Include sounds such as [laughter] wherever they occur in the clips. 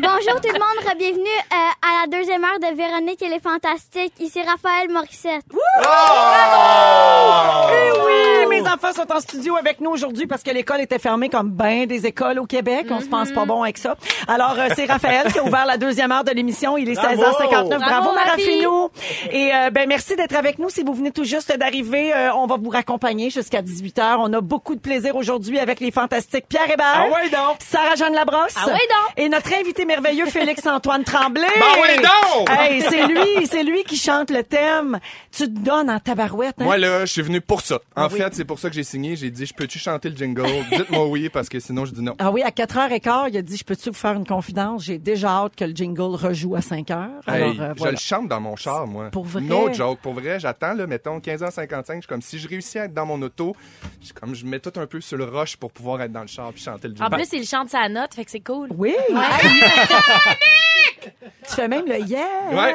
Bonjour tout le monde, bienvenue euh, à la deuxième heure de Véronique et les Fantastiques. Ici Raphaël Morissette. Eh oui, mes enfants sont en studio avec nous aujourd'hui parce que l'école était fermée comme ben des écoles au Québec. On se pense pas bon avec ça. Alors, euh, c'est Raphaël qui a ouvert la deuxième heure de l'émission. Il est 16h59. Bravo, Bravo, Marafinou. Et euh, ben merci d'être avec nous. Si vous venez tout juste d'arriver, euh, on va vous raccompagner jusqu'à 18h. On a beaucoup de plaisir aujourd'hui avec les fantastiques Pierre Hébert. Ah ouais, donc. Sarah-Jeanne Labrosse. Ah ouais, donc. Et notre invité merveilleux Félix-Antoine Tremblay. Ben oui, donc. Hey, c'est lui, c'est lui qui chante le thème. Tu te donnes en tabarouette. hein? Moi, là, je suis venu pour ça. En Ah oui. fait, c'est pour ça que j'ai signé. J'ai dit, je peux-tu chanter le jingle? Dites-moi oui, parce que sinon, je dis non. Ah oui, à 4h15, il a dit, je peux-tu vous faire une confidence? J'ai déjà hâte que le jingle rejoue à 5h. Alors, Hey, euh, Je le chante dans mon char, moi. Pour vrai? No joke. Pour vrai, j'attends, là, mettons, 15h55. Je suis comme, si je réussis à être dans mon auto, je, comme, je mets tout un peu sur le rush pour pouvoir être dans le char puis chanter le En jingle. plus, il chante sa note, fait que c'est cool. Oui! [laughs] tu fais même le yeah! Ouais.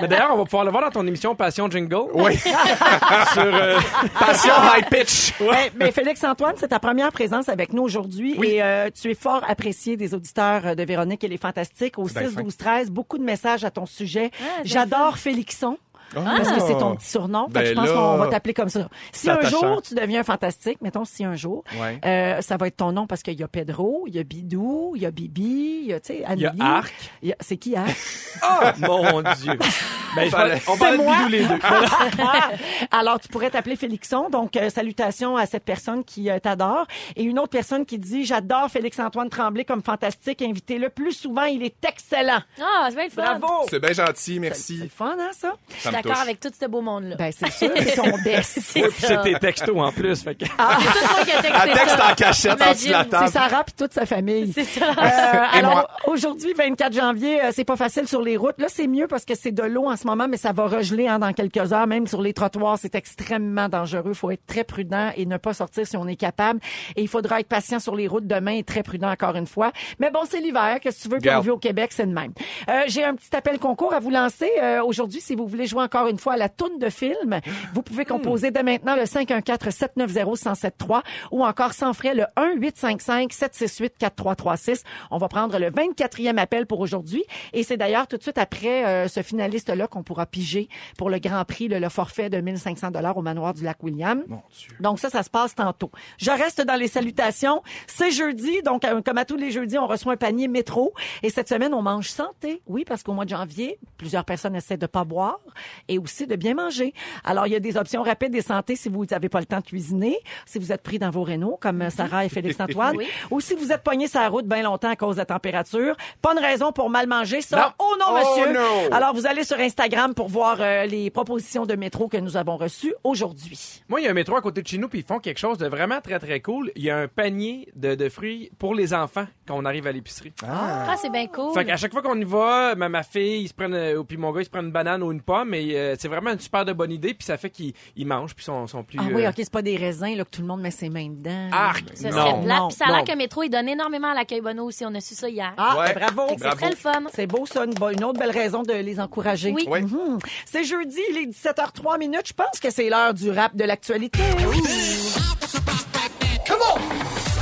Mais d'ailleurs, on va pouvoir le voir dans ton émission Passion Jingle. Oui. [laughs] Sur, euh, Passion high pitch. Ouais, mais Félix-Antoine, c'est ta première présence avec nous aujourd'hui et euh, tu es fort apprécié des auditeurs euh, de Véronique et les Fantastiques au C'est bien 6 fin. 12 13 beaucoup de messages à ton sujet. Ah, J'adore Félixon. Parce que c'est ton petit surnom. Fait que Ben je pense là, qu'on va t'appeler comme ça. Si c'est un attachant. jour tu deviens fantastique, mettons si un jour, Ouais. euh, ça va être ton nom parce qu'il y a Pedro, il y a Bidou, il y a Bibi, il y a, tu sais, il y a Amélie. Arc. Il y a- C'est qui Arc? [laughs] Oh, mon Dieu. [laughs] Ben, on C'est être moi? bidou les deux. [laughs] Alors, tu pourrais t'appeler Félixon. Donc, euh, salutations à cette personne qui euh, t'adore. Et une autre personne qui dit, j'adore Félix-Antoine Tremblay comme fantastique. Invitez-le plus souvent. Il est excellent. Ah, c'est bien le fun. Bravo! C'est bien gentil, C'est merci. le fun, hein, ça? Me d'accord avec tout ce beau monde-là. Ben, c'est sûr, c'est ton [laughs] best. c'est tes textos en plus. Fait que... Ah, c'est tout moi qui ai texté Elle texte ça. en cachette en dessous de la table. C'est Sarah puis toute sa famille. C'est ça. Euh, alors, aujourd'hui, 24 janvier, euh, c'est pas facile sur les routes. Là, c'est mieux parce que c'est de l'eau en ce moment, mais ça va regeler hein, dans quelques heures. Même sur les trottoirs, c'est extrêmement dangereux. Il faut être très prudent et ne pas sortir si on est capable. Et il faudra être patient sur les routes demain et très prudent encore une fois. Mais bon, c'est l'hiver. Qu'est-ce que tu veux qu'on vit au Québec, c'est de même. Euh, J'ai un petit appel concours à vous lancer euh, aujourd'hui. Si vous voulez jouer encore une fois à la toune de film, vous pouvez composer dès maintenant le 514-790-1073 ou encore sans frais le 1-855-768-4336. On va prendre le 24e appel pour aujourd'hui. Et c'est d'ailleurs tout de suite après euh, ce finaliste-là qu'on pourra piger pour le Grand Prix, le, le forfait de 1500 dollars au manoir du lac William. Mon Dieu. Donc ça, ça se passe tantôt. Je reste dans les salutations. C'est jeudi, donc euh, comme à tous les jeudis, on reçoit un panier métro. Et cette semaine, on mange santé. Oui, parce qu'au mois de janvier, plusieurs personnes essaient de pas boire et aussi de bien manger. Alors, il y a des options rapides et santé si vous n'avez pas le temps de cuisiner, si vous êtes pris dans vos rénaux, comme euh, Sarah et Félix-Antoine, [laughs] Oui. ou si vous êtes poigné sur la route bien longtemps à cause de la température. Pas de raison pour mal manger, ça. Non. Oh non, Oh monsieur! non. Alors, vous allez sur Instagram pour voir euh, les propositions de métro que nous avons reçues aujourd'hui. Moi, il y a un métro à côté de chez nous, puis ils font quelque chose de vraiment très, très cool. Il y a un panier de, de fruits pour les enfants quand on arrive à l'épicerie. Ah, c'est bien cool. Fait qu'à chaque fois qu'on y va, ma, ma fille, ils se prennent, euh, puis mon gars, ils se prennent une banane ou une pomme, et euh, c'est vraiment une super de bonne idée, puis ça fait qu'ils ils mangent, puis sont, sont plus... Ah oui, euh, OK, c'est pas des raisins là, que tout le monde met ses mains dedans. Arc! Ça Non. serait plate. non, Puis ça a l'air que le métro, il donne énormément à l'accueil Bono aussi. On a su ça hier. Ah, Ouais. bravo. C'est très le fun. C'est beau ça, une, autre belle raison de les encourager. Oui. Oui. Mhm. C'est jeudi, il est 17h03 minutes. Je pense que c'est l'heure du rap de l'actualité.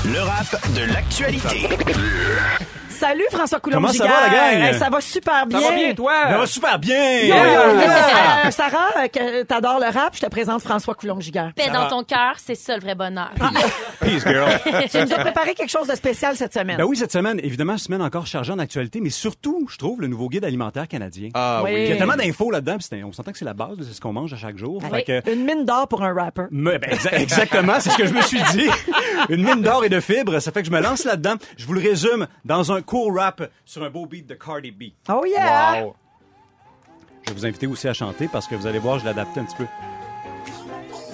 Le rap de l'actualité. Salut François coulombe Comment ça va, la gang? Hey, ça va super bien. Ça va bien, toi? Ça va super bien! Yo, yo, yo. Yeah! Euh, Sarah, euh, que t'adores le rap, je te présente François Coulombe-Giguère. Paix dans ton cœur, c'est ça le vrai bonheur. Peace, girl. Tu nous as préparé quelque chose de spécial cette semaine. Ben oui, cette semaine, évidemment, semaine encore chargée en actualité, mais surtout, je trouve, le nouveau guide alimentaire canadien. Ah Oui. oui. Il y a tellement d'infos là-dedans, on s'entend que c'est la base, c'est ce qu'on mange à chaque jour. Fait que- Une mine d'or pour un rapper. Ben, exa- exactement, c'est ce que je me suis dit. [laughs] Une mine d'or et de fibres, ça fait que je me lance là-dedans. Je vous le résume dans un court rap sur un beau beat de Cardi B. Oh yeah! Wow. Je vais vous inviter aussi à chanter parce que vous allez voir, je l'ai adapté un petit peu.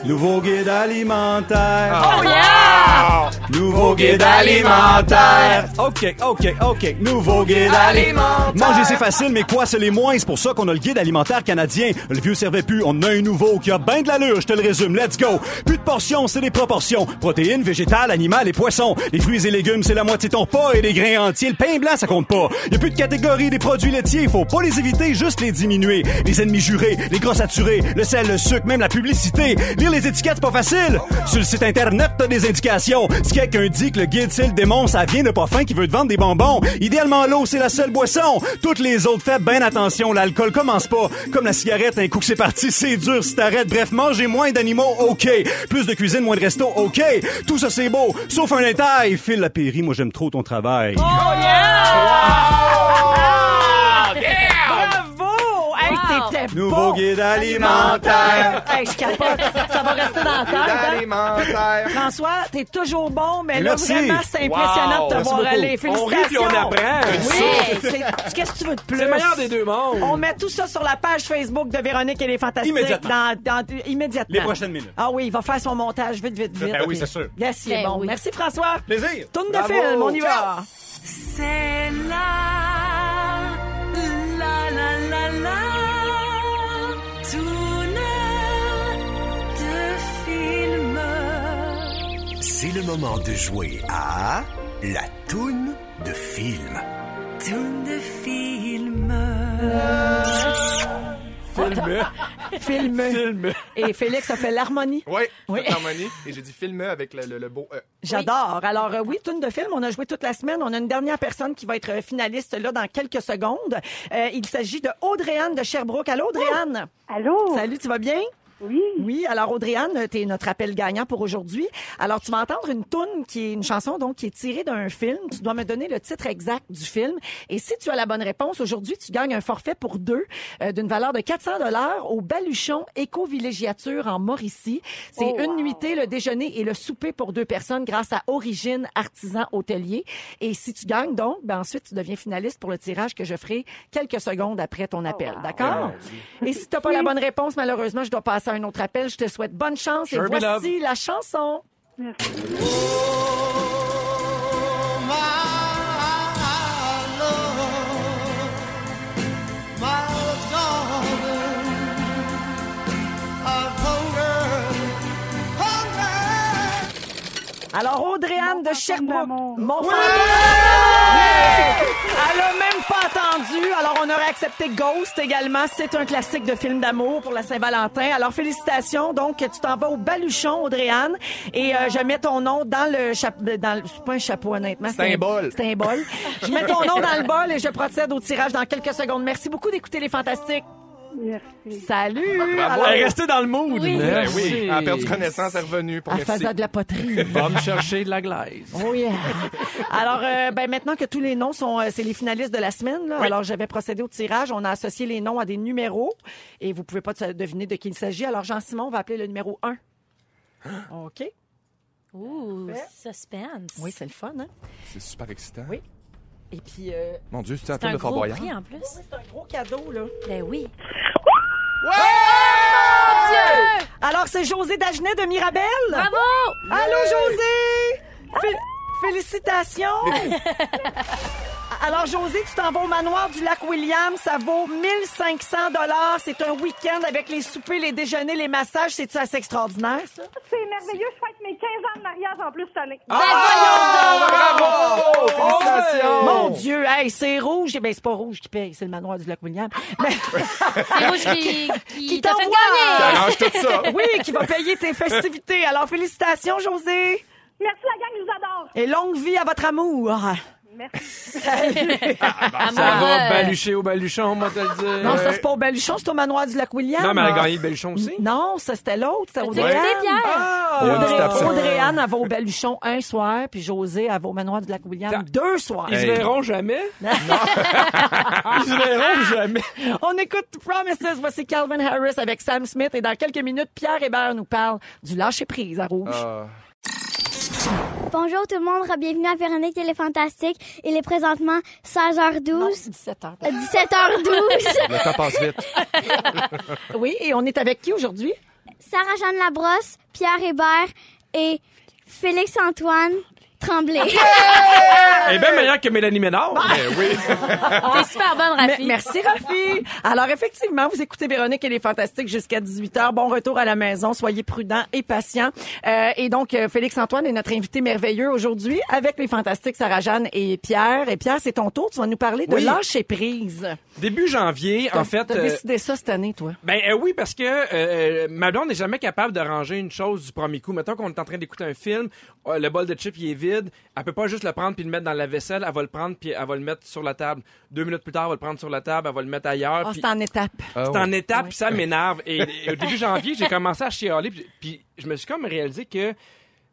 Nouveau guide alimentaire. Oh yeah! Nouveau guide alimentaire. OK, OK, OK. Nouveau guide alimentaire. Manger, c'est facile, mais quoi, c'est les moins? C'est pour ça qu'on a le guide alimentaire canadien. Le vieux servait plus. On a un nouveau qui a bien de l'allure. Je te le résume. Let's go. Plus de portions, c'est des proportions. Protéines, végétales, animales et poissons. Les fruits et légumes, c'est la moitié de ton repas. Et les grains entiers, le pain blanc, ça compte pas. Y a plus de catégorie des produits laitiers. Faut pas les éviter, juste les diminuer. Les ennemis jurés, les gras saturés, le sel, le sucre, même la publicité. Lire les étiquettes, c'est pas facile. Sur le site internet, t'as des indications. Quelqu'un dit que le guide, c'est le démon, ça vient de pas fin qui veut te vendre des bonbons. Idéalement, l'eau, c'est la seule boisson. Toutes les autres, faites bien attention. L'alcool commence pas. Comme la cigarette, un coup que c'est parti, [laughs] c'est dur si t'arrêtes. Bref, manger moins d'animaux, OK. Plus de cuisine, moins de resto, OK. Tout ça, c'est beau. Sauf un détail. Phil Lapéry, moi, j'aime trop ton travail. Bravo! Nouveau guide alimentaire. Hey, je capote. Ça va rester dans la tête. hein? Alimentaire. François, t'es toujours bon, mais là, vraiment, c'est impressionnant Wow. de te Merci voir beaucoup. aller. On Félicitations. rit puis on apprend. Oui, c'est- qu'est-ce que tu veux de plus? C'est le meilleur des deux mondes. On met tout ça sur la page Facebook de Véronique et les Fantastiques. Immédiatement. Dans, dans- immédiatement. Les prochaines minutes. Ah oui, il va faire son montage vite, vite, vite. Ben oui, c'est sûr. Yes, il est Ben bon. oui. Merci, François. Plaisir. Tourne de Bravo. film, on y va. C'est la, C'est le moment de jouer à la toune de film. Tourne de film. Film. Film. Et Félix a fait l'harmonie. Oui, Oui. l'harmonie. Et j'ai dit film avec le, le- le beau E. J'adore. Alors euh, oui, tourne de film. On a joué toute la semaine. On a une dernière personne qui va être euh, finaliste là dans quelques secondes. Euh, il s'agit de Audrey-Anne de Sherbrooke. Allô, Audrey-Anne? Allô? Salut, tu vas bien? Oui. Oui, alors Audrey-Anne, tu es notre appel gagnant pour aujourd'hui. Alors, tu vas entendre une toune qui est une chanson donc qui est tirée d'un film. Tu dois me donner le titre exact du film. Et si tu as la bonne réponse, aujourd'hui, tu gagnes un forfait pour deux euh, d'une valeur de 400 dollars au Baluchon Éco-Villégiature en Mauricie. C'est Oh, une wow. nuitée, le déjeuner et le souper pour deux personnes grâce à Origine Artisan Hôtelier. Et si tu gagnes donc, ben ensuite, tu deviens finaliste pour le tirage que je ferai quelques secondes après ton appel. wow. D'accord? Et si tu n'as pas la bonne réponse, malheureusement, je dois passer à un autre appel. Je te souhaite bonne chance et Sure voici la chanson. Alors, De Sherbrooke. Mon fantôme Elle a même pas entendu. Alors, on aurait accepté Ghost également. C'est un classique de film d'amour pour la Saint-Valentin. Alors, félicitations. Donc, tu t'en vas au Baluchon, Audrey-Anne. Et euh, je mets ton nom dans le chapeau. Dans le... C'est pas un chapeau, honnêtement. C'est un bol. C'est un bol. je mets ton nom dans le bol et je procède au tirage dans quelques secondes. Merci beaucoup d'écouter Les Fantastiques. Merci. Salut! Bravo. Alors, Elle est restée dans le mood. Oui. Ben oui, elle a perdu connaissance, elle est revenue pour merci. faisant de la poterie. [laughs] Va me chercher de la glaise. Oh yeah. Alors, euh, ben maintenant que tous les noms sont, euh, c'est les finalistes de la semaine. Là, Alors, j'avais procédé au tirage. On a associé les noms à des numéros et vous pouvez pas deviner de qui il s'agit. Alors, Jean-Simon va appeler le numéro 1. OK. Ouh, suspense. Oui, c'est le fun, hein? C'est super excitant. Oui. Et puis, euh, Mon Dieu, c'est en C'est train un de Fort gros Boyard. prix en plus. c'est un gros cadeau, là. Ben oui. Alors, c'est José Dagenet de Mirabel. Bravo! Allô, José! Fé- félicitations! Alors, José, tu t'en vas au manoir du lac William. Ça vaut 1500 C'est un week-end avec les soupers, les déjeuners, les massages. C'est-tu assez extraordinaire, ça? C'est merveilleux. Je fête mes 15 ans de mariage en plus cette année. Bravo! Félicitations! Mon Dieu, hey, c'est rouge. Eh bien, c'est pas rouge qui paye, c'est le manoir du lac William. Mais, C'est Rouge [laughs] qui, qui, Qui t'a fait t'envoie. gagner. Arrange tout ça. [laughs] oui, qui va payer tes festivités. Alors, félicitations, José. Merci la gang, je vous adore. Et longue vie à votre amour. Merci. [laughs] À Ça moi, va euh, balucher au baluchon, moi te le dire. Non, ça, c'est pas au Baluchon, c'est au manoir du Lac-William. Non, mais elle a gagné le baluchon aussi. Non, ça, c'était l'autre. C'était Audrey Anne. Pierre? Ah! Il y a une petite Audrey, absence. Audrey Anne, elle va au Baluchon un soir, puis José, elle va au manoir du Lac-William T'as- deux soirs. Ils se verront jamais? [laughs] [laughs] Ils se verront jamais. On écoute Promises. Voici Calvin Harris avec Sam Smith. Et dans quelques minutes, Pierre Hébert nous parle du lâcher-prise à Rouge. Ah. Bonjour tout le monde, bienvenue à Véronique et les Fantastiques. Il est présentement 16h12. 17 heures. euh, 17h12. [laughs] Le temps passe vite. [laughs] Oui, et on est avec qui aujourd'hui? Sarah-Jeanne Labrosse, Pierre Hébert et Félix-Antoine Tremblay. Est bien meilleure que Mélanie Ménard. Eh oui. [laughs] T'es super bonne, Me- Rafi. Merci, Rafi. Alors, effectivement, vous écoutez Véronique et les Fantastiques jusqu'à 18h. Bon retour à la maison. Soyez prudents et patients. Euh, et donc, euh, Félix-Antoine est notre invité merveilleux aujourd'hui avec les Fantastiques Sarah-Jeanne et Pierre. Et Pierre, c'est ton tour. Tu vas nous parler de Oui. lâcher prise. Début janvier, en fait. T'as euh, décidé ça cette année, toi? Ben euh, oui, parce que euh, euh, ma blonde n'est jamais capable de ranger une chose du premier coup. Mettons qu'on est en train d'écouter un film, euh, le bol de chips il est vide, elle peut pas juste le prendre puis le mettre dans la vaisselle, elle va le prendre puis elle va le mettre sur la table. Deux minutes plus tard, elle va le prendre sur la table, elle va le mettre ailleurs. Puis- c'est en étape. Ah c'est ouais. en étape, puis ça m'énerve. Et, et au début janvier, j'ai commencé à chialer, puis, puis je me suis comme réalisé que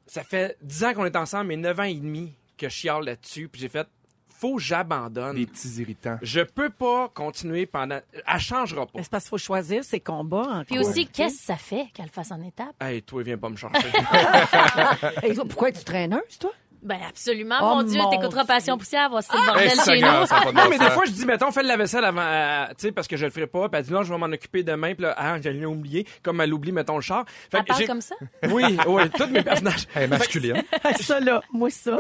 ça fait 10 ans qu'on est ensemble, mais 9 ans et demi que je chiale là-dessus, puis j'ai fait, faut que j'abandonne. Des petits irritants. Je peux pas continuer pendant... Elle changera pas. C'est parce qu'il faut choisir ses combats. En Puis aussi, qu'est-ce que ça fait qu'elle le fasse en étape? Hey, toi, viens pas me chercher. [laughs] Et toi, pourquoi es-tu traîneuse, toi? Ben absolument, Oh, mon Dieu, t'écouteras. Passion Poussière, voici le Eh, bordel chez nous. ça pas de Non, mais des fois, je dis, mettons, fais la vaisselle avant, euh, tu sais, parce que je le ferai pas. Puis elle dit, non, je vais m'en occuper demain. Puis là, ah, j'allais oublier. Comme elle oublie, mettons, le char. Fait Elle parle comme ça? [laughs] Oui, oui, tous mes personnages. Elle est masculine. [laughs] ça, là, moi, ça,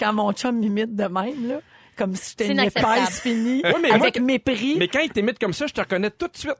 quand mon chum m'imite de même, là, comme si j'étais une épaisse finie, Ouais, mais avec mépris, Mais quand il t'imite comme ça, je te reconnais tout de suite.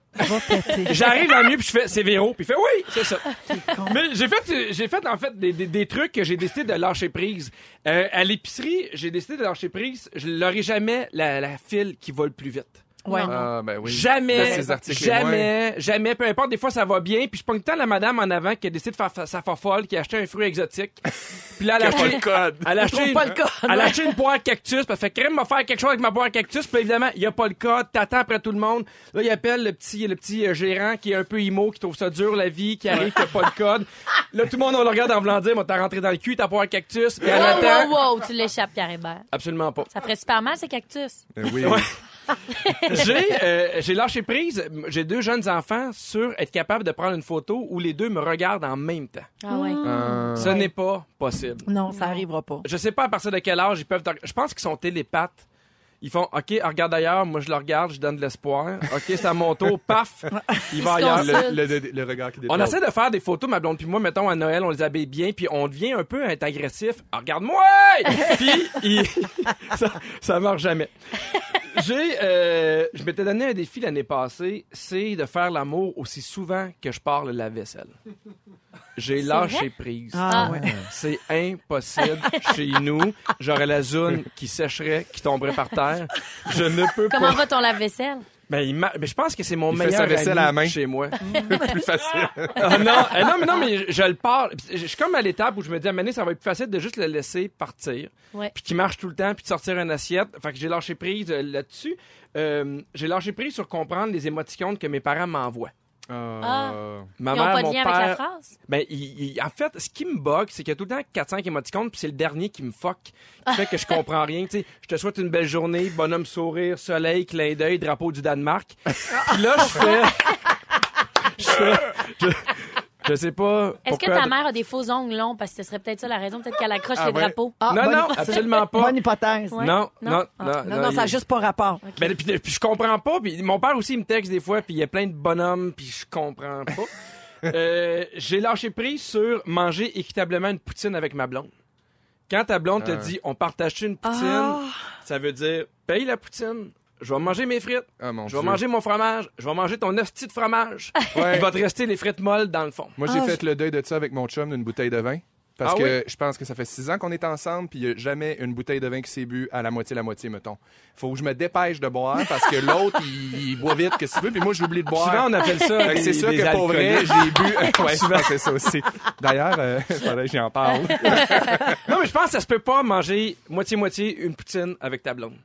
J'arrive dans le milieu puis je fais c'est Véro puis il fait oui c'est ça. [laughs] Mais j'ai fait j'ai fait en fait des, des, des trucs que j'ai décidé de lâcher prise. Euh, à l'épicerie j'ai décidé de lâcher prise. Je l'aurai jamais la, la file qui va le plus vite. Ouais. Ah, ben oui. De Jamais, ces articles et moins. jamais, jamais, peu importe, des fois ça va bien, puis je pogne tant la madame en avant qui a décidé de faire fa- sa fofolle, qui a acheté un fruit exotique, [laughs] puis là elle a acheté, le code. elle a acheté, pas le code, elle a acheté une poire cactus, puis elle fait crème va faire quelque chose avec ma poire cactus, puis évidemment il y a pas le code, t'attends après tout le monde, là il appelle le petit, le petit euh, gérant qui est un peu imo, qui trouve ça dur la vie, qui arrive qui a pas le code, là tout le monde on le regarde en voulant dire, moi t'as rentré dans le cul ta poire cactus, puis elle Wow, attend, wow, wow, tu l'échappes, Pierre Hébert. absolument pas. Ça ferait super mal, ces cactus. Ben oui. [laughs] j'ai euh, j'ai lâché prise. J'ai deux jeunes enfants sur être capable de prendre une photo où les deux me regardent en même temps. Ah ouais. Euh, Ce n'est pas possible. Non, ça arrivera pas. Je sais pas à partir de quel âge ils peuvent. Je pense qu'ils sont télépathes. Ils font OK, regarde ailleurs, moi je le regarde, je donne de l'espoir. OK, c'est à mon tour, paf, [laughs] il va ailleurs. le, le, le- le regard qui On essaie de faire des photos, ma blonde puis moi, mettons à Noël, on les habille bien, puis on devient un peu agressif. Ah, Regarde-moi! [laughs] puis il- [laughs] ça, ça marche jamais. J'ai, euh, je m'étais donné un défi l'année passée, c'est de faire l'amour aussi souvent que je parle la vaisselle. J'ai lâché prise. Ah, Ah. ouais. C'est impossible chez nous. J'aurais la zone qui sécherait, qui tomberait par terre. Je ne peux Comment pas. va ton lave-vaisselle? Ben, il m'a- ben, je pense que c'est mon Il fait meilleur sa vaisselle ami à la main. chez moi. [laughs] plus facile. Ah non, eh non, mais non, mais je, je le parle. Puis Je suis comme à l'étape où je me dis, à ça va être plus facile de juste le laisser partir. Ouais. Puis qu'il marche tout le temps, puis de sortir une assiette. Fait que j'ai lâché prise euh, là-dessus. Euh, j'ai lâché prise sur comprendre les émoticônes que mes parents m'envoient. Ah. Ma Ils mère, pas de mon lien père, avec la phrase? ben, il- il- en fait, ce qui me bug, c'est qu'il y a tout le temps 4-5 émoticônes, puis c'est le dernier qui me fuck, qui fait que je comprends rien. Tu sais, je te souhaite une belle journée, bonhomme sourire, soleil, clin d'œil, drapeau du Danemark. Puis là, je fais... Je fais... Je, je sais pas Est-ce que ta mère a des faux ongles longs? Parce que ce serait peut-être ça la raison. Peut-être qu'elle accroche Ah les ouais? drapeaux. Ah, Non, non, hypothèse. absolument pas. Bonne hypothèse. Ouais. Non, Non? non, Ah. non, Non, non, ça n'a juste pas rapport. Ben, puis, puis je comprends pas. Puis mon père aussi il me texte des fois, puis il y a plein de bonhommes, puis je comprends pas. [laughs] Euh, J'ai lâché prise sur manger équitablement une poutine avec ma blonde. Quand ta blonde te Ah. dit on partage une poutine, Ah. ça veut dire paye la poutine. Je vais manger mes frites. Ah, mon Je vais Dieu. manger mon fromage. Je vais manger ton hostie de fromage. Ouais. Il va te rester les frites molles dans le fond. Moi, j'ai Ah, fait le deuil de ça avec mon chum d'une bouteille de vin. Parce Ah que je pense que ça fait six ans qu'on est ensemble, puis il n'y a jamais une bouteille de vin qui s'est bu à la moitié, la moitié, mettons. Faut que je me dépêche de boire parce que l'autre, il, il boit vite, que tu veux, puis moi, j'oublie de boire. Souvent, on appelle ça Fait que c'est sûr des que pour vrai, alcooliques. j'ai bu. [laughs] ouais, que c'est ça aussi. D'ailleurs, euh, [laughs] faudrait que j'y en parle. Non, mais je pense que ça se peut pas manger moitié-moitié une poutine avec ta blonde.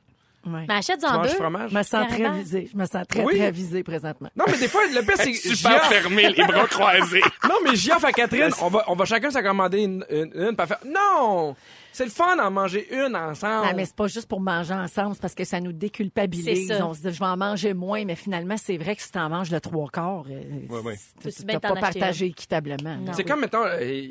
Ouais. Mais achète Tu en manges deux. du fromage? Je me sens très Carrément. visée. Je me sens très, Oui. très visée présentement. Non, mais des fois, le pire, [laughs] c'est que Super Gia- fermé, les bras [laughs] croisés. Non, mais j'y offre à Catherine, on va, on va chacun s'en commander une, une, une, puis elle fait, non! C'est le fun d'en manger une ensemble. Ah, mais c'est pas juste pour manger ensemble, c'est parce que ça nous déculpabilise. C'est ça. On se dit, je vais en manger moins, mais finalement, c'est vrai que si t'en manges le trois quarts, euh, Ouais, tu- Faut-tu tu bien t'as t'en pas acheter partagé équitablement. Non. C'est comme, mettons, euh,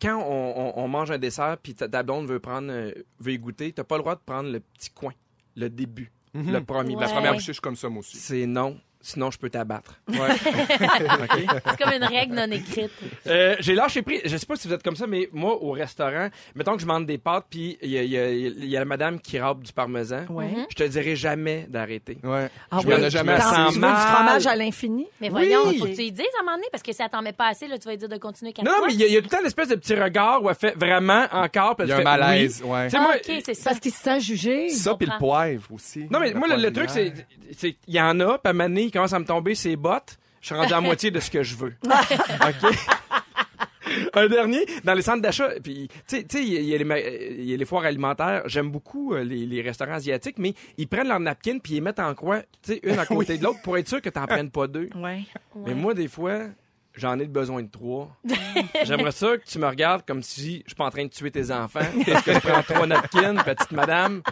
quand on, on- on mange un dessert, puis ta, ta blonde veut prendre, euh, veut y goûter, t'as pas le droit de prendre le petit coin, le début, le premier. Ouais. La première bouchée, je suis comme ça, moi aussi. c'est non, sinon je peux t'abattre. [laughs] C'est comme une règle non écrite. Euh, j'ai lâché prise. Je sais pas si vous êtes comme ça, mais moi, au restaurant, mettons que je demande des pâtes, puis il y a, y y la madame qui râpe du parmesan. Ouais. Mhm. Je te dirais jamais d'arrêter. Ouais. Ah je oui, jamais tu veux du fromage à l'infini? Mais Oui. voyons, faut que tu y dises à un moment donné, parce que si elle t'en met pas assez, là, tu vas lui dire de continuer quatre Non, fois. mais il y, a- il y a tout le temps l'espèce de petit regard où elle fait vraiment encore, puis Il y a un malaise, oui. ouais. Tu sais, Ah, moi, ok, c'est ça. Parce qu'il se sent jugé. Ça, puis le poivre aussi. Non, mais moi, le, truc, c'est, il y en a, puis à commence à me tomber ses bottes. Je suis rendu à [laughs] moitié de ce que je veux. OK? [laughs] Un dernier, dans les centres d'achat, puis tu sais, tu sais, il y, y a les ma- il y a les foires alimentaires. J'aime beaucoup euh, les, les restaurants asiatiques, mais ils prennent leur napkin puis ils les mettent en coin, tu sais, une à [laughs] côté de l'autre pour être sûr que t'en prennes pas deux. Ouais. Mais moi, des fois, j'en ai besoin de trois. [laughs] J'aimerais ça que tu me regardes comme si je suis pas en train de tuer tes enfants. Est-ce que je prends trois napkins, petite madame?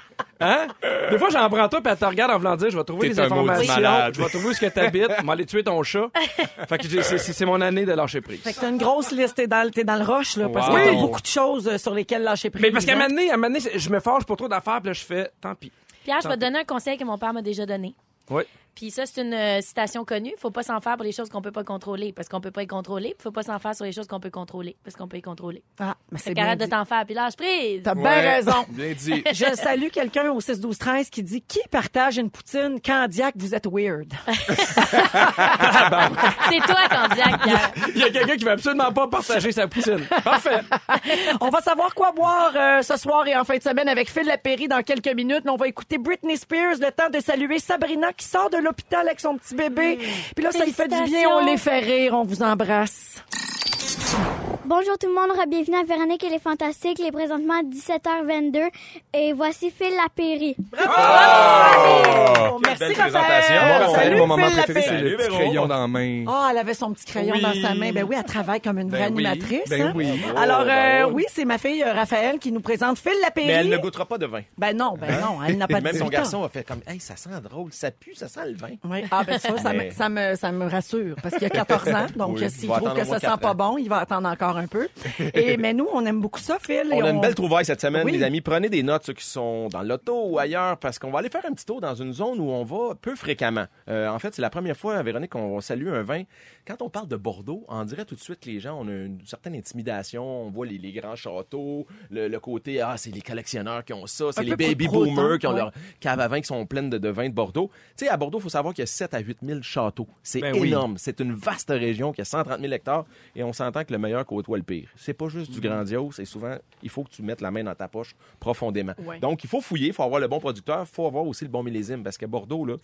Hein? Des fois, j'en prends toi, puis elle te regarde en voulant dire, je vais trouver des informations, je vais trouver où est-ce que t'habites, je vais aller tuer ton chat. Fait que c'est, mon année de lâcher prise. Fait que t'as une grosse liste, t'es dans, t'es dans le roche, là, parce Wow. que t'as beaucoup de choses euh, sur lesquelles lâcher prise. Mais parce qu'à un hein. moment donné, à un moment donné, je me forge pour trop d'affaires, puis là, je fais, tant pis. Pierre, je vais te donner un conseil que mon père m'a déjà donné. Oui. Puis ça, c'est une euh, citation connue. Faut pas s'en faire pour les choses qu'on peut pas contrôler, parce qu'on peut pas y contrôler. Puis faut pas s'en faire sur les choses qu'on peut contrôler, parce qu'on peut y contrôler. Ah, mais c'est Fait bien de t'en faire, puis lâche prise. T'as bien Ouais. raison. [laughs] Bien dit. [laughs] Je salue quelqu'un au 6 12 13 qui dit qui partage une poutine candiaque vous êtes weird? [laughs] C'est toi, Candiac. Il y a quelqu'un qui veut absolument pas partager sa poutine. Parfait. On va savoir quoi boire euh, ce soir et en fin de semaine avec Phil Lapéry dans quelques minutes. Mais on va écouter Britney Spears, le temps de saluer Sabrina qui sort de l'hôpital avec son petit bébé. Puis là, ça lui fait du bien, on les fait rire, on vous embrasse. Bonjour tout le monde, bienvenue à Véronique et les Fantastiques. Il est présentement 17h22 et voici Phil Lapéry. Oh, merci belle Raphaël. présentation. Moi, Raphaël, Salut, mon moment Phil préféré, c'est Lapéry. le petit Véro. crayon dans la main. Ah, elle avait son petit crayon Oui. dans sa main. Ben oui, elle travaille comme une vraie Ben oui. animatrice. Ben hein? oui. Alors, Oh, euh, ben oui. c'est ma fille euh, Raphaël qui nous présente Phil Lapéry. Mais elle ne goûtera pas de vin. Ben non, ben non, elle n'a pas [laughs] de Même son 18 ans. garçon a fait comme, hey, ça sent drôle, ça pue, ça sent le vin. Oui. Ah, ben ça, ça, me, Mais- ça, me, ça me rassure parce qu'il a 14 ans. [laughs] Donc, Oui, s'il trouve que ça sent pas bon, il va attendre encore un peu. Et, [laughs] mais nous, on aime beaucoup ça, Phil. et On a une belle trouvaille cette semaine, Oui. les amis. Prenez des notes, ceux qui sont dans l'auto ou ailleurs, parce qu'on va aller faire un petit tour dans une zone où on va peu fréquemment. Euh, en fait, c'est la première fois, Véronique, qu'on salue un vin. Quand on parle de Bordeaux, on dirait tout de suite que les gens, on a une certaine intimidation. On voit les, les grands châteaux, le, le côté, ah, c'est les collectionneurs qui ont ça, c'est les baby boomers qui ont ouais. leur cave à vin qui sont pleines de, de vins de Bordeaux. Tu sais, à Bordeaux, il faut savoir qu'il y a 7 à 8 000 châteaux. C'est Ben oui. énorme. C'est une vaste région qui a 130 000 hectares et on s'entend que le meilleur côtoie le pire. C'est pas juste du grandiose, c'est souvent, il faut que tu mettes la main dans ta poche profondément. Ouais. Donc, il faut fouiller, il faut avoir le bon producteur, il faut avoir aussi le bon millésime parce que Bordeaux, là,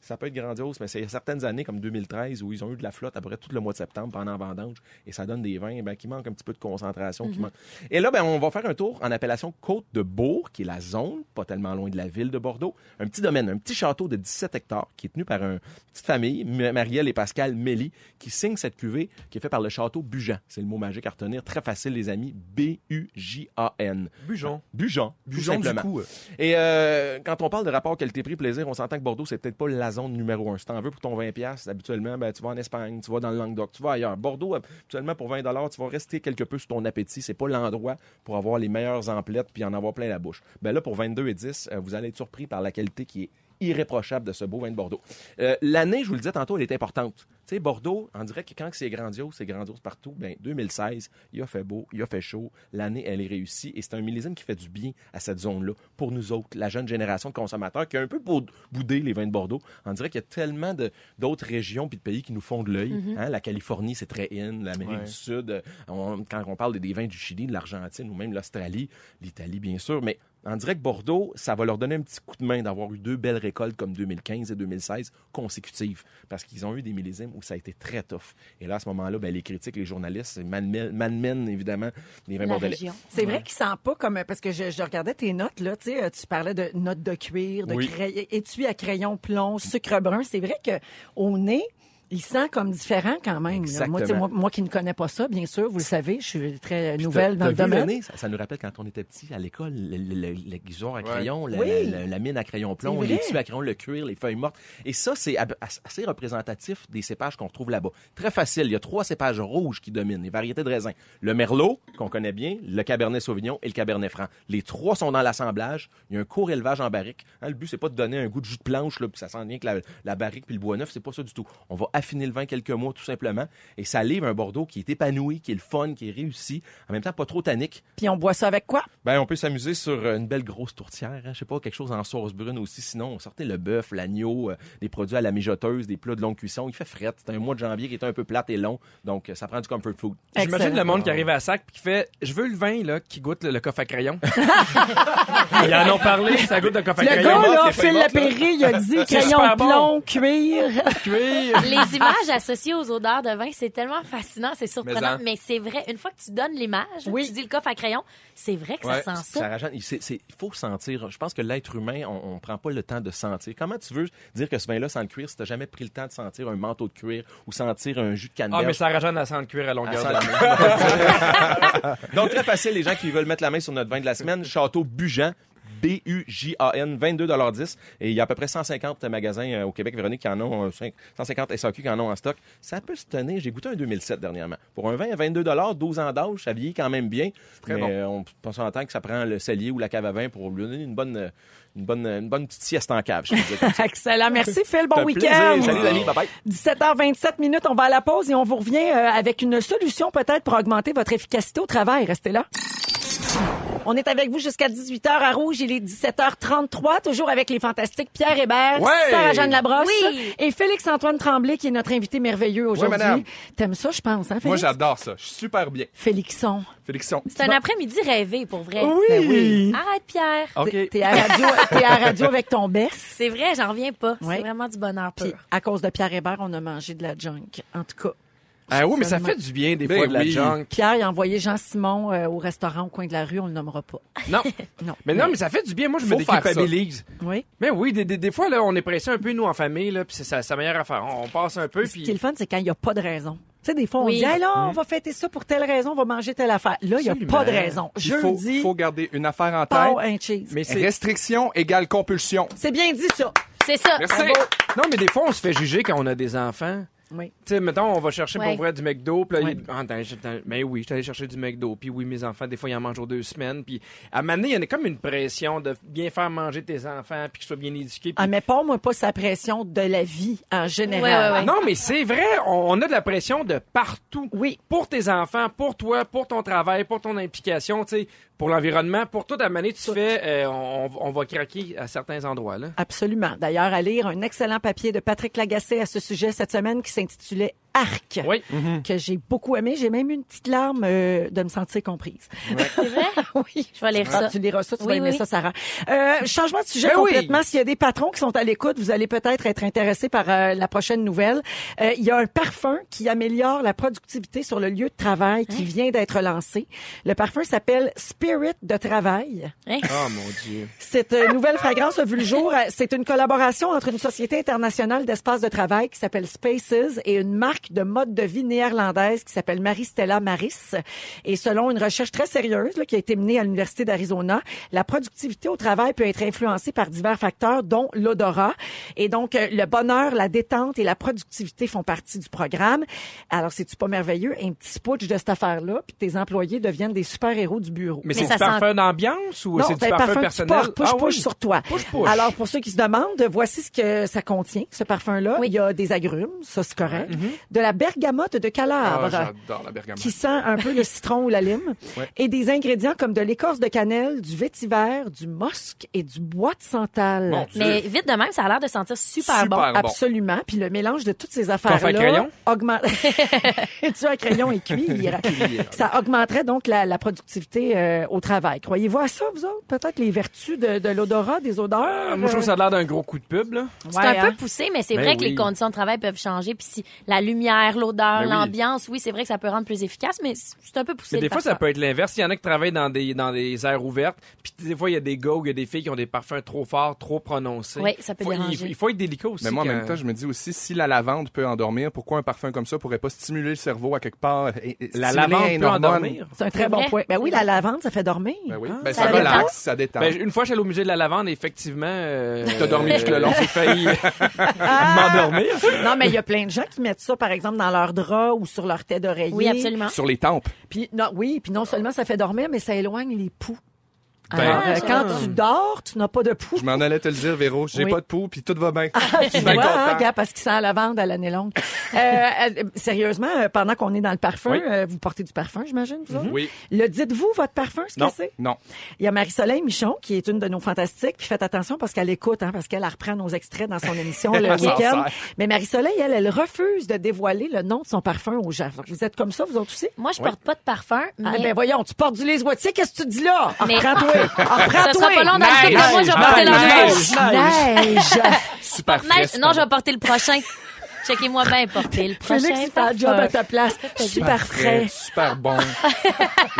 ça peut être grandiose, mais c'est certaines années comme 2013 où ils ont eu de la flotte après tout le mois de septembre pendant vendange et ça donne des vins ben, qui manquent un petit peu de concentration. qui manquent. Et là, ben, on va faire un tour en appellation Côte de Bourg, qui est la zone, pas tellement loin de la ville de Bordeaux. Un petit domaine, un petit château de 17 hectares qui est tenu par une petite famille, Marielle et Pascal Melly, qui signent cette cuvée qui est faite par le château Bujan. C'est le mot magique à retenir. Très facile, les amis. B-U-J-A-N. Bujon. Tout Bujon du coup. Et euh, quand on parle de rapport qualité-prix-plaisir, on s'entend que Bordeaux, c'est peut-être pas la zone numéro un. Si t'en veux pour ton 20$, piastres, habituellement, ben, tu vas en Espagne, tu vas dans le Languedoc, tu vas ailleurs. Bordeaux, habituellement, pour 20$, tu vas rester quelque peu sur ton appétit. C'est pas l'endroit pour avoir les meilleures emplettes puis en avoir plein la bouche. Ben là, pour 22 et 10, euh, vous allez être surpris par la qualité qui est irréprochable de ce beau vin de Bordeaux. Euh, L'année, je vous le disais tantôt, elle est importante. Sais, Bordeaux, on dirait que quand c'est grandiose, c'est grandiose partout. Ben, 2016, il a fait beau, il a fait chaud. L'année, elle est réussie. Et c'est un millésime qui fait du bien à cette zone-là. Pour nous autres, la jeune génération de consommateurs qui a un peu bou- boudé les vins de Bordeaux. On dirait qu'il y a tellement d'autres régions puis de pays qui nous font de l'œil. Mm-hmm. Hein, La Californie, c'est très in. L'Amérique Ouais. du Sud, euh, on- quand on parle des, des vins du Chili, de l'Argentine ou même l'Australie, l'Italie, bien sûr. Mais on dirait que Bordeaux, ça va leur donner un petit coup de main d'avoir eu deux belles récoltes comme 2015 et 2016 consécutives. Parce qu'ils ont eu des millésimes où ça a été très tough. Et là, à ce moment-là, ben, les critiques, les journalistes malmènent, évidemment les vins La bordelais. C'est vrai qu'il sent pas comme parce que je, je regardais tes notes là, tu sais, euh, tu parlais de notes de cuir, de Oui. cray- étui à crayon plomb, sucre brun? C'est vrai que au nez, il sent comme différent quand même. Moi, qui ne connais pas ça, bien sûr, vous le savez, je suis très Puis nouvelle dans le domaine. ça, ça nous rappelle quand on était petit à l'école, le- le- le- l'aiguisoir à crayon, la, Oui. la- la- la mine à crayon plomb, les tubes à crayon, le cuir, les feuilles mortes. Et ça, c'est assez représentatif des cépages qu'on retrouve là-bas. Très facile. Il y a trois cépages rouges qui dominent, les variétés de raisins. Le merlot, qu'on connaît bien, le cabernet sauvignon et le cabernet franc. Les trois sont dans l'assemblage. Il y a un court élevage en barrique. Hein, le but, c'est pas de donner un goût de jus de planche, là, puis ça sent bien que la, la barrique puis le bois neuf, c'est pas ça du tout. On va affiner le vin quelques mois, tout simplement. Et ça livre un Bordeaux qui est épanoui, qui est le fun, qui est réussi. En même temps, pas trop tannique. Puis on boit ça avec quoi? Ben, on peut s'amuser sur euh, une belle grosse tourtière. Hein? Je sais pas, quelque chose en sauce brune aussi. Sinon, on sortait le bœuf, l'agneau, euh, des produits à la mijoteuse, des plats de longue cuisson. Il fait fret. C'est un mois de janvier qui est un peu plate et long. Donc, euh, ça prend du comfort food. J'imagine le monde qui arrive à sac puis qui fait Je veux le vin là, qui goûte le, le coffre à crayon. [laughs] Ils en ont parlé, ça goûte le coffre à Le crayon. gars, là, Phil. Lapéry, il a dit crayon bon. plomb, cuir. Cuir. Les images associées aux odeurs de vin, c'est tellement fascinant, c'est surprenant, Mais en- mais, c'est vrai. Une fois que tu donnes l'image, Oui. tu dis le coffre à crayon, c'est vrai que Ouais. ça sent ça. Ça rajeunit. Il c'est- c'est- il faut sentir. Je pense que l'être humain, on, on prend pas le temps de sentir. Comment tu veux dire que ce vin-là sent le cuir si t'as jamais pris le temps de sentir un manteau de cuir ou sentir un jus de Ah, canneberge? mais ça rajeunit à sang de cuir à longueur À de [laughs] Donc, très facile, les gens qui veulent mettre la main sur notre vin de la semaine, Château Bujan. B-U-J-A-N, 22,10 Et il y a à peu près 150 magasins euh, au Québec, Véronique, qui en ont, euh, cinq- 150 SAQ qui en ont en stock. Ça peut se tenir. J'ai goûté un 2007 dernièrement. Pour un vin à 22 12 ans d'âge, ça vieillit quand même bien. Très mais bon. euh, on, on s'entend que ça prend le cellier ou la cave à vin pour lui donner une bonne, euh, une bonne, une bonne petite sieste en cave. je. [laughs] Excellent. Merci, Phil. Bon week-end. Salut, les amis. Bye-bye. 17h27 minutes, on va à la pause et on vous revient euh, avec une solution peut-être pour augmenter votre efficacité au travail. Restez là. On est avec vous jusqu'à 18h à Rouge. Il est 17h33, toujours avec les fantastiques Pierre Hébert, Ouais! Sarah-Jeanne Labrosse Oui! et Félix-Antoine Tremblay, qui est notre invité merveilleux aujourd'hui. madame. T'aimes ça, je pense, hein, Félix? Moi, j'adore ça. Je suis super bien. Félixon. Félixon. C'est un après-midi rêvé, pour vrai. Ben oui. Arrête, Pierre. OK. T'es- à la radio, à avec ton best. C'est vrai, j'en reviens pas. Ouais. C'est vraiment du bonheur Puis, pur. à cause de Pierre Hébert, on a mangé de la junk. En tout cas. Ah oui, mais ça fait du bien des Ben fois de la oui. junk. Pierre, il a envoyé Jean-Simon euh, au restaurant au coin de la rue, on le nommera pas. [laughs] Non. Non. Mais non, mais ça fait du bien. Moi, je me Faut faire déculpabilise. Oui. Mais oui, des, des, des fois, là, on est pressé un peu, nous, en famille, là, puis c'est sa, sa meilleure affaire. On, on passe un peu, Ce qui est puis... le fun, c'est quand il n'y a pas de raison. Tu sais, des fois, on Oui. dit, hey, là, on va fêter ça pour telle raison, on va manger telle affaire. Là, il n'y a Absolument. pas de raison. Il faut, Jeudi, faut garder une affaire en pas tête. un cheese. Mais c'est... Restriction égale compulsion. C'est bien dit, ça. C'est ça. Merci. Non, mais des fois, on se fait juger quand on a des enfants. Oui. Tu sais, mettons, on va chercher Ouais. pour vrai du McDo, puis là, Ouais. il- ah, attends, j'étais- mais oui, je suis allé chercher du McDo, puis oui, mes enfants, des fois, ils en mangent aux deux semaines, puis à donné, il y en a comme une pression de bien faire manger tes enfants, puis qu'ils soient bien éduqués. puis- Ah, mais pas, moi, pas sa pression de la vie en général. Ouais. Non, mais c'est vrai, on, on a de la pression de partout. Oui. Pour tes enfants, pour toi, pour ton travail, pour ton implication, tu sais, pour l'environnement, pour toute la manière que tu fais, euh, on, on va craquer à certains endroits, là. Absolument. D'ailleurs, à lire un excellent papier de Patrick Lagacé à ce sujet cette semaine qui s'intitulait Arc. Oui. Que j'ai beaucoup aimé. J'ai même eu une petite larme euh, de me sentir comprise. C'est vrai? [laughs] oui. Je vais lire Ah, ça. tu liras ça, tu Oui, vas aimer oui. ça, Sarah. Euh, changement de sujet Ben oui. complètement. S'il y a des patrons qui sont à l'écoute, vous allez peut-être être intéressés par euh, la prochaine nouvelle. Euh, il y a un parfum qui améliore la productivité sur le lieu de travail qui vient d'être lancé. Le parfum s'appelle Spirit de travail. Hein? Oh mon Dieu. Cette euh, nouvelle fragrance a vu le jour. C'est une collaboration entre une société internationale d'espace de travail qui s'appelle Spaces et une marque marque de mode de vie néerlandaise qui s'appelle Marie-Stella Maris. Et selon une recherche très sérieuse là, qui a été menée à l'Université d'Arizona, la productivité au travail peut être influencée par divers facteurs, dont l'odorat. Et donc, euh, le bonheur, la détente et la productivité font partie du programme. Alors, c'est-tu pas merveilleux? Un petit putsch de cette affaire-là, puis tes employés deviennent des super-héros du bureau. Mais, Mais c'est ça du parfum sent- d'ambiance ou c'est du parfum, parfum personnel? push, Ah push oui. sur toi. Push, push. Alors, pour ceux qui se demandent, voici ce que ça contient, ce parfum-là. Oui. Il y a des agrumes, ça c'est correct. Mhm. De la bergamote de Ah, calabre. j'adore la bergamote. qui sent un peu le [laughs] citron ou la lime. Ouais. Et des ingrédients comme de l'écorce de cannelle, du vétiver, du musc et du bois de santal. Mais vite de même, ça a l'air de sentir super, Super bon. bon. Absolument. Puis le mélange de toutes ces affaires-là crayon? augmente. [laughs] tu as crayon et cuir. [laughs] ça augmenterait donc la, la productivité euh, au travail. Croyez-vous à ça, vous autres? Peut-être les vertus de, de l'odorat, des odeurs? Ah, Moi, je trouve ça a l'air d'un gros coup de pub, là. C'est un hein? peu poussé, mais c'est Ben vrai que les conditions de travail peuvent changer. Puis si la lumière, l'odeur, Ben oui. l'ambiance, oui, c'est vrai que ça peut rendre plus efficace, mais c'est un peu poussé. Mais des fois, ça peut être l'inverse. Il y en a qui travaillent dans des, dans des aires ouvertes. Puis des fois, il y a des gars ou il y a des filles qui ont des parfums trop forts, trop prononcés. Oui, ça peut Faut- il, déranger. il faut être délicat aussi. Mais moi, en même temps, je me dis aussi, si la lavande peut endormir, pourquoi un parfum comme ça pourrait pas stimuler le cerveau à quelque part? et- et La lavande peut endormir. C'est un très bon vrai. point. Ben oui, la lavande, ça fait dormir. Ben oui. Ah, Ben, ça ça, détend. relaxe, ça détend. Ben, une fois, j'allais au musée de la lavande effectivement... Euh, T'as dormi tout le long. J'ai failli [laughs] m'endormir. Non, mais il y a plein de gens qui mettent ça, par exemple, dans leur drap ou sur leur tête d'oreiller. Oui, absolument. Sur les tempes. Puis non, oui, puis non seulement ça fait dormir, mais ça éloigne les poux. Ben, Alors, euh, ah. quand tu dors, tu n'as pas de poux. Je m'en allais te le dire, Véro. J'ai Oui. pas de peau, puis tout va bien. Tu Je suis bien vois, hein, gars, parce qu'il sent la lavande à l'année longue. Euh, euh, sérieusement, euh, pendant qu'on est dans le parfum, Oui. euh, vous portez du parfum, j'imagine, vous autres? Oui. Le dites-vous, votre parfum, ce Non. que c'est? Non. Il y a Marie-Soleil Michon, qui est une de nos fantastiques, puis faites attention parce qu'elle écoute, hein, parce qu'elle elle reprend nos extraits dans son émission [laughs] le week-end. Mais Marie-Soleil, elle, elle refuse de dévoiler le nom de son parfum aux gens. Vous êtes comme ça, vous autres aussi? Moi, je porte pas de parfum, mais Ah, ben voyons, tu portes du lait Wattier, qu'est-ce que tu dis là? Mais- Reprends-toi! ça Reprends-toi! sera pas long dans le couple de moi, je vais porter neige, l'enveloppe. Neige! [laughs] Super Neige, non, je vais porter le prochain. Checkez-moi bien porter le prochain. Félix, il fait un job à ta place. Super frais. Super bon.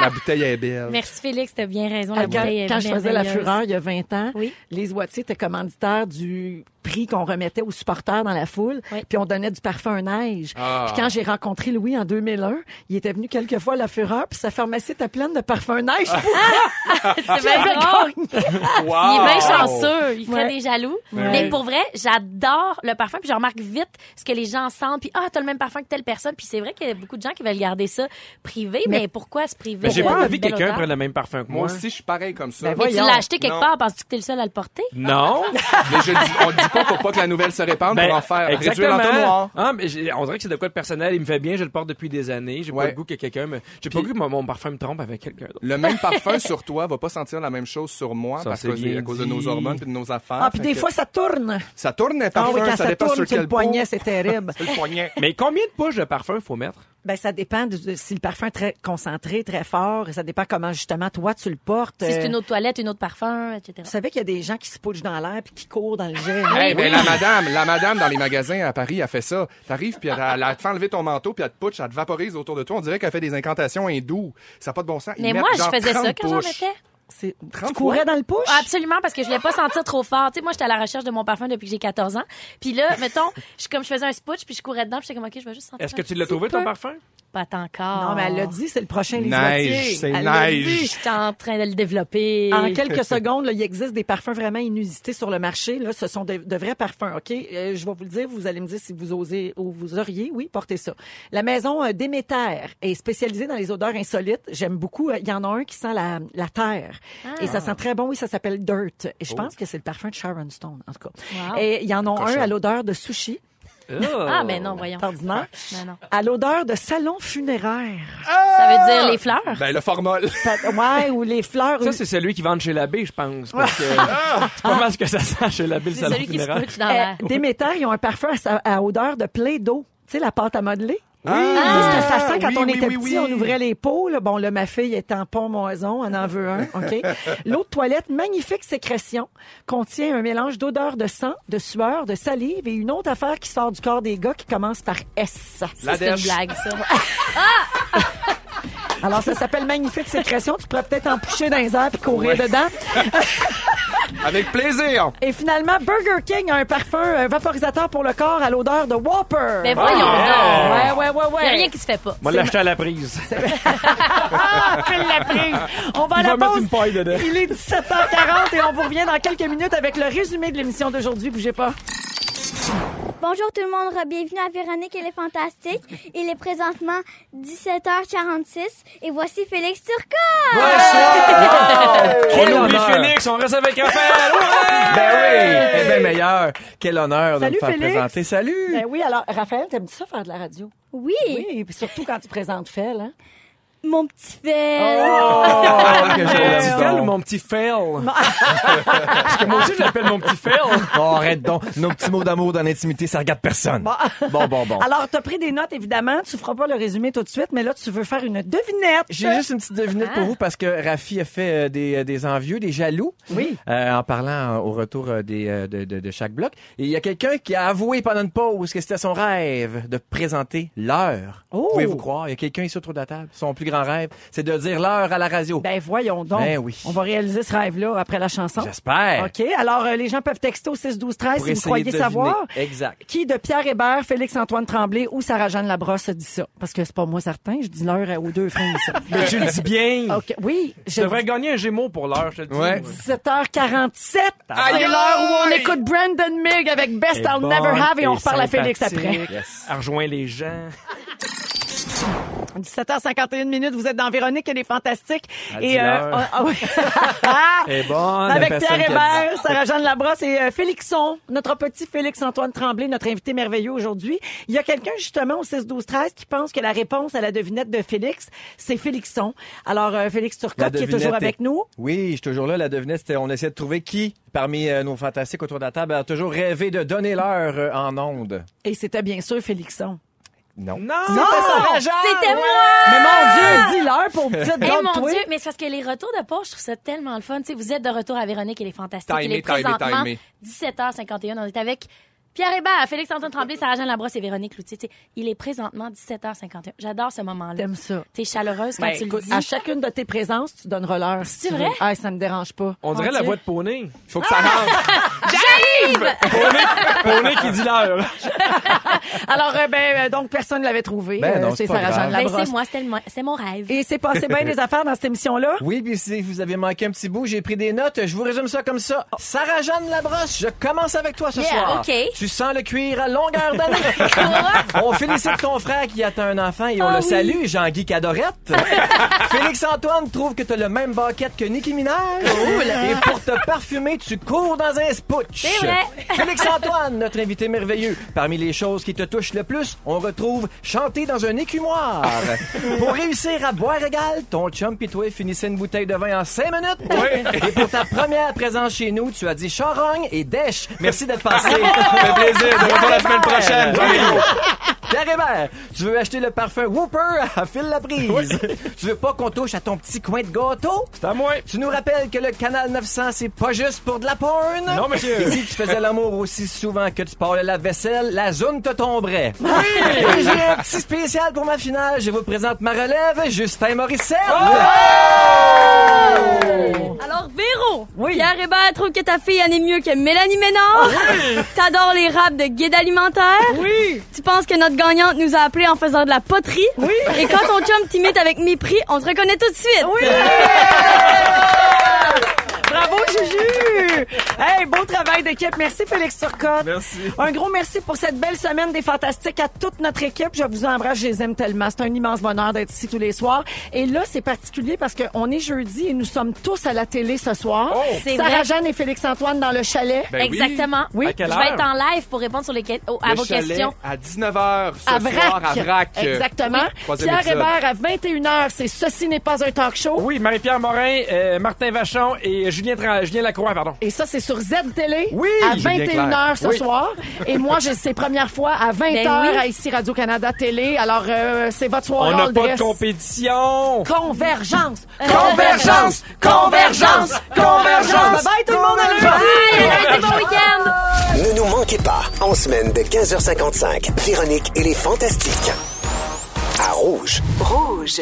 la bouteille est belle. Merci Félix, t'as bien raison. Ah, La Quand, bouteille est quand je faisais la fureur il y a 20 ans, les Wattier étaient commanditaires du prix qu'on remettait aux supporters dans la foule, Oui. puis on donnait du parfum neige. Ah. Puis quand j'ai rencontré Louis en 2001, il était venu quelques fois à la fureur, puis sa pharmacie était pleine de parfums neige. [laughs] C'est bien drôle. Il est bien chanceux. Il ferait Ouais. des jaloux. Ouais. Mais pour vrai, j'adore le parfum. Puis je remarque vite ce que les gens sentent. Puis, ah, t'as le même parfum que telle personne. Puis c'est vrai qu'il y a beaucoup de gens qui veulent garder ça privé. Mais, pourquoi se priver? J'ai pas envie que quelqu'un prenne le même parfum que Moi moi. aussi, je suis pareil comme ça. Ben Mais tu l'as acheté quelque Non. part. Penses-tu que t'es le seul à le porter? Non. Mais je dis, on dit pas pour pas que la nouvelle se répande Ben, pour en faire réduire exactement. l'entonnoir. Ah, mais on dirait que c'est de quoi de personnel. Il me fait bien, je le porte depuis des années. J'ai pas Ouais. le goût que quelqu'un me. J'ai pas le goût que mon, mon parfum me trompe avec quelqu'un d'autre. Le même parfum [laughs] sur toi va pas sentir la même chose sur moi Ça, parce que à cause de nos hormones et de nos affaires. Ah, puis Fait des que fois, ça tourne. ça tourne un Ah parfum, oui, quand ça, ça, dépend tourne sur sur le poignet, c'est terrible. [laughs] C'est le poignet. Mais combien de poches de parfum faut mettre? Ben, ça dépend de, de- si le parfum est très concentré, très fort, et ça dépend comment, justement, toi, tu le portes. Si c'est Euh, une autre toilette, une autre parfum, etc. Vous savez qu'il y a des gens qui se pouchent dans l'air puis qui courent dans le jet. Hey, ben, la madame, la madame dans les magasins à Paris a fait ça. T'arrives puis elle, elle, elle te fait enlever ton manteau puis elle te putsch, elle te vaporise autour de toi. On dirait qu'elle fait des incantations hindoues. Ça n'a pas de bon sens. Ils Mais moi, je faisais ça 30 quand j'en mettais. C'est- Tu 30 courais fois? dans le push? Ah, Absolument, parce que je voulais pas sentir trop fort. Tu sais, moi, j'étais à la recherche de mon parfum depuis que j'ai 14 ans. Puis là, mettons, je, comme je faisais un sputch, puis je courais dedans, puis j'étais comme, OK, je vais juste sentir Est-ce que tu l'as trouvé, ton parfum? Pas encore. Non, mais elle l'a dit, c'est le prochain Lise Neige, c'est neige. Je suis en train de le développer. En quelques secondes, là, il existe des parfums vraiment inusités sur le marché. Là, ce sont de, de vrais parfums, OK? Euh, je vais vous le dire, vous allez me dire si vous osez ou vous auriez, oui, porter ça. La maison euh, Déméter est spécialisée dans les odeurs insolites. J'aime beaucoup. euh, Il y en a un qui sent la, la terre. Et ça sent très bon, oui, ça s'appelle Dirt. Et je pense que c'est le parfum de Sharon Stone, en tout cas. Wow. Et il y en a un à l'odeur de sushi. Ah, mais non, voyons. C'est ordinaire. Non, non. À l'odeur de salon funéraire. Ça veut dire les fleurs? Ben, le formol. [laughs] Ouais, ou les fleurs. Ça, c'est celui qui vend chez l'abbé, je pense. [laughs] Parce que c'est pas mal ce que ça sent chez l'abbé, le C'est salon celui qui se funéraire. couche dans Euh. Déméter, ils ont un parfum à, sa- à odeur de Play-Doh. Tu sais, la pâte à modeler? Ah, C'est ce que ça sent quand oui, on oui, était oui, petit, oui. on ouvrait les pots. là. Bon, là, ma fille est en pont-moison, on en veut un, [laughs] OK? L'autre toilette, magnifique sécrétion, contient un mélange d'odeur de sang, de sueur, de salive et une autre affaire qui sort du corps des gars qui commence par S. La C'est une blague, ça. [laughs] Alors, ça s'appelle magnifique sécrétion. Tu pourrais peut-être en poucher dans les airs puis courir dedans. [laughs] Avec plaisir. Et finalement, Burger King a un parfum un vaporisateur pour le corps à l'odeur de Whopper. Mais voyons Ouais, donc. ouais, ouais, ouais. Il y a rien qui se fait pas. Moi, l'acheter à la prise. [laughs] Ah, la prise. On va à Il la va mettre pause. une paille dedans. Il est 17h40 et on vous revient dans quelques minutes avec le résumé de l'émission d'aujourd'hui. Bougez pas. Bonjour tout le monde, bienvenue à Véronique et les Fantastiques. Il est présentement 17h46 et voici Félix Turcotte. On oublie Félix, on reste avec Raphaël. [laughs] Ouais! Ben oui, eh bien meilleur. Quel honneur Salut, de me faire Félix. présenter. Salut. Ben oui, alors, Raphaël, t'aimes ça faire de la radio? Oui, Oui, puis surtout quand tu présentes Fel, hein? Mon petit Fel. Oh, que [laughs] Mon petit fail ou mon petit fail? Parce que moi aussi, je l'appelle mon petit fail. Oh, arrête donc. Nos petits mots d'amour dans l'intimité, ça regarde personne. Bon, bon, bon. Alors, t'as pris des notes, évidemment. Tu feras pas le résumé tout de suite, mais là, tu veux faire une devinette. J'ai juste une petite devinette pour vous parce que Rafi a fait euh, des, euh, des envieux, des jaloux. Oui. Euh, en parlant euh, au retour des, de, de, de chaque bloc. Et il y a quelqu'un qui a avoué pendant une pause que c'était son rêve de présenter l'heure. Oh. Pouvez-vous croire? Il y a quelqu'un ici autour de la table. Son plus grand rêve, c'est de dire l'heure à la radio. Ben, voyons donc. Ben oui. On va réaliser ce rêve-là après la chanson. J'espère. OK. Alors, euh, les gens peuvent texter au 6 12 13 Pour si vous essayer croyez de savoir. Exact. Qui de Pierre Hébert, Félix-Antoine Tremblay ou Sarah-Jeanne Labrosse dit ça? Parce que c'est pas moi certain, je dis l'heure aux deux frères. [laughs] Mais tu le dis bien. OK. Oui, Je je devrais gagner un Gémeaux pour l'heure, je te dis. Ouais. 17h47. C'est l'heure où on écoute Brandon Mig avec Best Et I'll Never Have et on reparle à Félix après. Yes. Elle rejoint les gens. [laughs] 17h51 minutes, vous êtes dans Véronique, elle est fantastique. Elle et l'heure. ah, ah oui. [laughs] Et bonne. Avec Pierre Hébert, Sarah-Jeanne Labrosse et euh, Félixon, notre petit Félix-Antoine Tremblay, notre invité merveilleux aujourd'hui. Il y a quelqu'un justement au 6-12-13 qui pense que la réponse à la devinette de Félix, c'est Félixon. Alors, euh, Félix Turcotte qui est toujours est- avec nous. Oui, je suis toujours là. La devinette, c'était on essayait de trouver qui, parmi euh, nos fantastiques autour de la table, a toujours rêvé de donner l'heure euh, en ondes. Et c'était bien sûr Félixon. Non. Non! C'était moi! Mais mon Dieu, dis-leur pour petite Eh mon toi. Dieu, mais c'est parce que les retours de poche, je trouve ça tellement le fun. Tu sais, vous êtes de retour à Véronique et les Fantastiques. Timé, il est timé, présentement timé. 17h51. On est avec Pierre Hébert, Félix-Antoine Tremblay, Sarah-Jeanne Labrosse et Véronique Loutier. Tu sais, il est présentement 17h51. J'adore ce moment-là. T'aimes ça? T'es chaleureuse quand Ben, tu écoute, le dis. à chacune de tes présences, tu donneras l'heure. si C'est tu vrai? Ah, ça me dérange pas. On dirait Mon la Dieu. voix de Poney. Il faut que ça rentre. Poney qui dit l'heure. [laughs] Alors, euh, ben, euh, donc, personne ne l'avait trouvé. Ben non, Euh, c'est c'est pas Sarah-Jeanne grave. Ben, c'est moi, c'était c'est mon rêve. Et c'est passé bien des affaires dans cette émission-là. [laughs] Oui, puis si vous avez manqué un petit bout, j'ai pris des notes. Je vous résume ça comme ça. Sarah-Jeanne Labrosse, je commence avec toi ce Yeah, soir. OK. Tu sens le cuir à longueur d'année. on félicite ton frère qui atteint un enfant et on Ah le oui. salue, Jean-Guy Cadorette. [laughs] Félix-Antoine trouve que t'as le même baquette que Nicki Minaj. Et pour te parfumer, tu cours dans un spouch. Félix-Antoine, notre invité merveilleux. Parmi les choses qui te touchent le plus, on retrouve chanter dans un écumoire. [laughs] pour réussir à boire égal, ton chum pis toi finissait une bouteille de vin en cinq minutes. Et pour ta première présence chez nous, tu as dit charogne et dèche. Merci d'être passé. [laughs] Plaisir. De retour la semaine prochaine. Pierre Hébert, tu veux acheter le parfum Whooper? [laughs] À fil la prise. Tu veux pas qu'on touche à ton petit coin de gâteau? C'est à moi. Tu nous rappelles que le canal 900, c'est pas juste pour de la porn? Non, monsieur. Et si tu faisais l'amour aussi souvent que tu parles la vaisselle, la zone te tomberait. Oui! Et j'ai un petit spécial pour ma finale. Je vous présente ma relève, Justin Morissette. Alors, Véro, Oui. Pierre Hébert trouve que ta fille en est mieux que Mélanie Ménard. T'adores les de guide alimentaire? Oui. Tu penses que notre gagnante nous a appelés en faisant de la poterie? Oui. Et quand ton chum t'imite avec mépris, on te reconnaît tout de suite. Oui! Bravo, Juju! Hey, beau travail d'équipe. Merci, Félix Turcotte. Merci. Un gros merci pour cette belle semaine des Fantastiques à toute notre équipe. Je vous embrasse, je les aime tellement. C'est un immense bonheur d'être ici tous les soirs. Et là, c'est particulier parce qu'on est jeudi et nous sommes tous à la télé ce soir. Oh. C'est vrai. Sarah-Jeanne et Félix-Antoine dans le chalet. Ben oui. Exactement. Oui. À quelle Je vais être en live pour répondre sur les que- oh, à Le vos chalet questions. À 19h ce à soir Vrac. à Vrac. Exactement. Troisième Pierre. Hébert à 21h, c'est Ceci n'est pas un talk show. Oui, Marie-Pierre Morin, euh, Martin Vachon et Julien, Tra- Julien Lacroix, pardon. Et ça, c'est sur Oui, à Julien 21h ce Oui. soir. Et moi, j'ai ces premières fois à 20h Ben oui. à ici Radio-Canada Télé. Alors, euh, c'est votre soir. On n'a pas dress. de compétition. Convergence! Convergence! Convergence! Convergence! Bye bye tout le monde à lundi! Bye, bon week-end! Ne nous manquez pas, en semaine de 15h55, Véronique et les Fantastiques. À Rouge. Rouge.